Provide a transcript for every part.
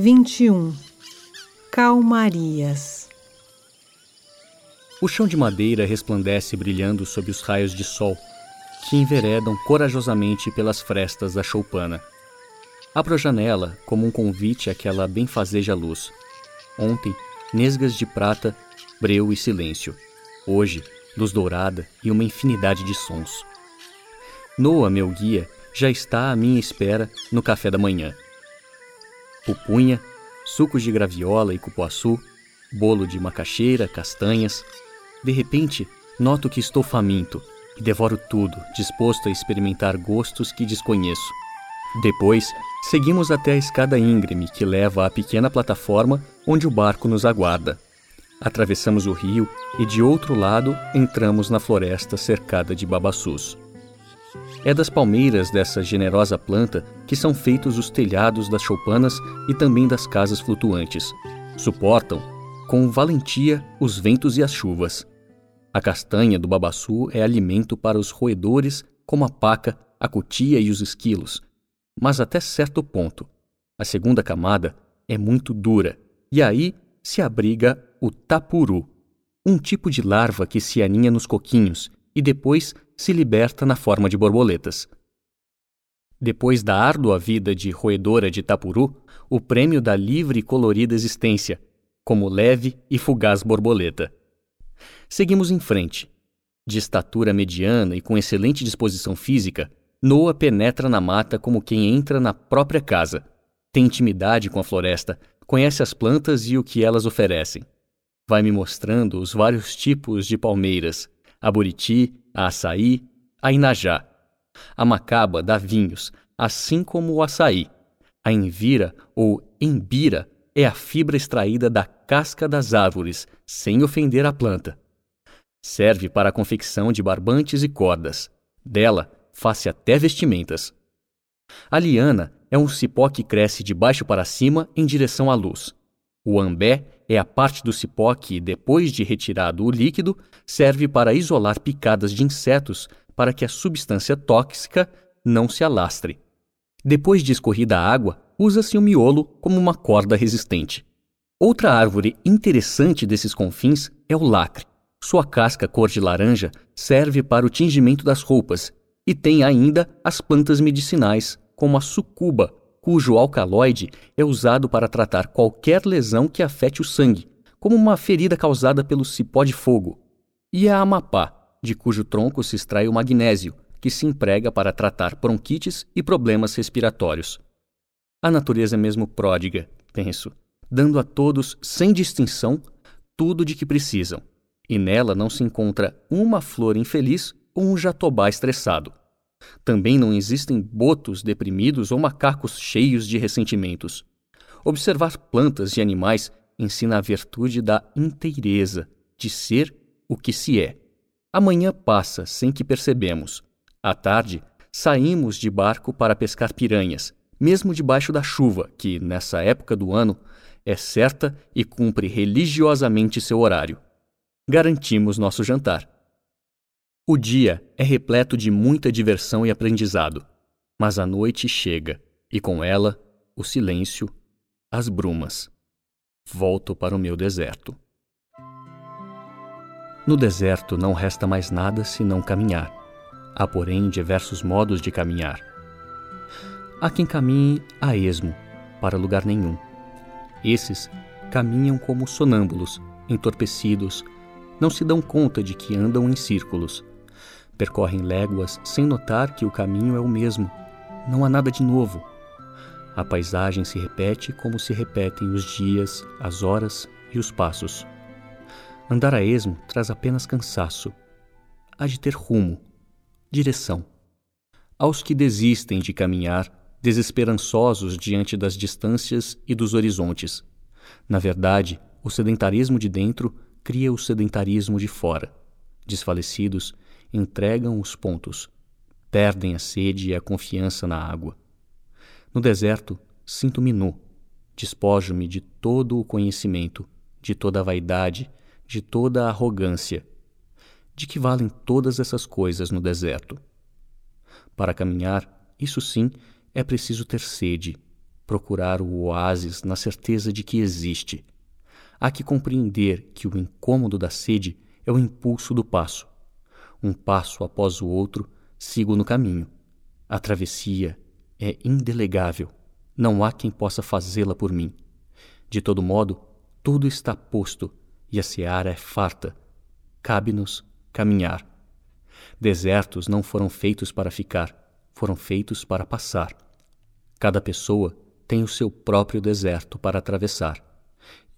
21 Calmarias O chão de madeira resplandece brilhando sob os raios de sol que enveredam corajosamente pelas frestas da choupana. Abro a janela como um convite àquela benfazeja luz. Ontem, nesgas de prata, breu e silêncio. Hoje, luz dourada e uma infinidade de sons. Noa, meu guia, já está à minha espera no café da manhã. Pupunha, sucos de graviola e cupuaçu, bolo de macaxeira, castanhas. De repente, noto que estou faminto e devoro tudo, disposto a experimentar gostos que desconheço. Depois, seguimos até a escada íngreme que leva à pequena plataforma onde o barco nos aguarda. Atravessamos o rio e, de outro lado, entramos na floresta cercada de babaçus. É das palmeiras dessa generosa planta que são feitos os telhados das choupanas e também das casas flutuantes. Suportam, com valentia, os ventos e as chuvas. A castanha do babaçu é alimento para os roedores, como a paca, a cutia e os esquilos, mas até certo ponto. A segunda camada é muito dura, e aí se abriga o tapuru, um tipo de larva que se aninha nos coquinhos e depois se liberta na forma de borboletas. Depois da árdua vida de roedora de tapuru, o prêmio da livre e colorida existência, como leve e fugaz borboleta. Seguimos em frente. De estatura mediana e com excelente disposição física, Noah penetra na mata como quem entra na própria casa. Tem intimidade com a floresta, conhece as plantas e o que elas oferecem. Vai me mostrando os vários tipos de palmeiras, a buriti, a açaí, a inajá. A macaba dá vinhos, assim como o açaí. A envira ou embira é a fibra extraída da casca das árvores, sem ofender a planta. Serve para a confecção de barbantes e cordas. Dela, faz-se até vestimentas. A liana é um cipó que cresce de baixo para cima em direção à luz. O ambé é a parte do cipó que, depois de retirado o líquido, serve para isolar picadas de insetos para que a substância tóxica não se alastre. Depois de escorrida a água, usa-se o miolo como uma corda resistente. Outra árvore interessante desses confins é o lacre. Sua casca cor de laranja serve para o tingimento das roupas e tem ainda as plantas medicinais, como a sucuba, cujo alcaloide é usado para tratar qualquer lesão que afete o sangue, como uma ferida causada pelo cipó de fogo, e a amapá, de cujo tronco se extrai o magnésio, que se emprega para tratar bronquites e problemas respiratórios. A natureza é mesmo pródiga, penso, dando a todos, sem distinção, tudo de que precisam, e nela não se encontra uma flor infeliz ou um jatobá estressado. Também não existem botos deprimidos ou macacos cheios de ressentimentos. Observar plantas e animais ensina a virtude da inteireza, de ser o que se é. Amanhã passa sem que percebemos. À tarde, saímos de barco para pescar piranhas, mesmo debaixo da chuva, que, nessa época do ano, é certa e cumpre religiosamente seu horário. Garantimos nosso jantar. O dia é repleto de muita diversão e aprendizado, mas a noite chega, e com ela o silêncio, as brumas. Volto para o meu deserto. No deserto não resta mais nada senão caminhar. Há, porém, diversos modos de caminhar. Há quem caminhe a esmo, para lugar nenhum. Esses caminham como sonâmbulos, entorpecidos, não se dão conta de que andam em círculos Percorrem léguas sem notar que o caminho é o mesmo. Não há nada de novo. A paisagem se repete como se repetem os dias, as horas e os passos. Andar a esmo traz apenas cansaço. Há de ter rumo, direção. Aos que desistem de caminhar, desesperançosos diante das distâncias e dos horizontes. Na verdade, o sedentarismo de dentro cria o sedentarismo de fora. Desfalecidos, entregam os pontos, perdem a sede e a confiança na água. No deserto, sinto-me nu, despojo-me de todo o conhecimento, de toda a vaidade, de toda a arrogância. De que valem todas essas coisas no deserto? Para caminhar, isso sim, é preciso ter sede, procurar o oásis na certeza de que existe. Há que compreender que o incômodo da sede é o impulso do passo. Um passo após o outro, sigo no caminho. A travessia é indelegável. Não há quem possa fazê-la por mim. De todo modo, tudo está posto e a seara é farta. Cabe-nos caminhar. Desertos não foram feitos para ficar, foram feitos para passar. Cada pessoa tem o seu próprio deserto para atravessar.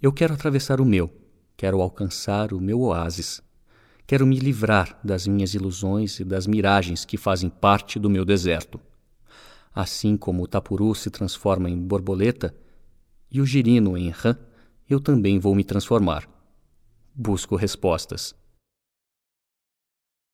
Eu quero atravessar o meu, quero alcançar o meu oásis. Quero me livrar das minhas ilusões e das miragens que fazem parte do meu deserto. Assim como o tapuru se transforma em borboleta e o girino em rã, eu também vou me transformar. Busco respostas.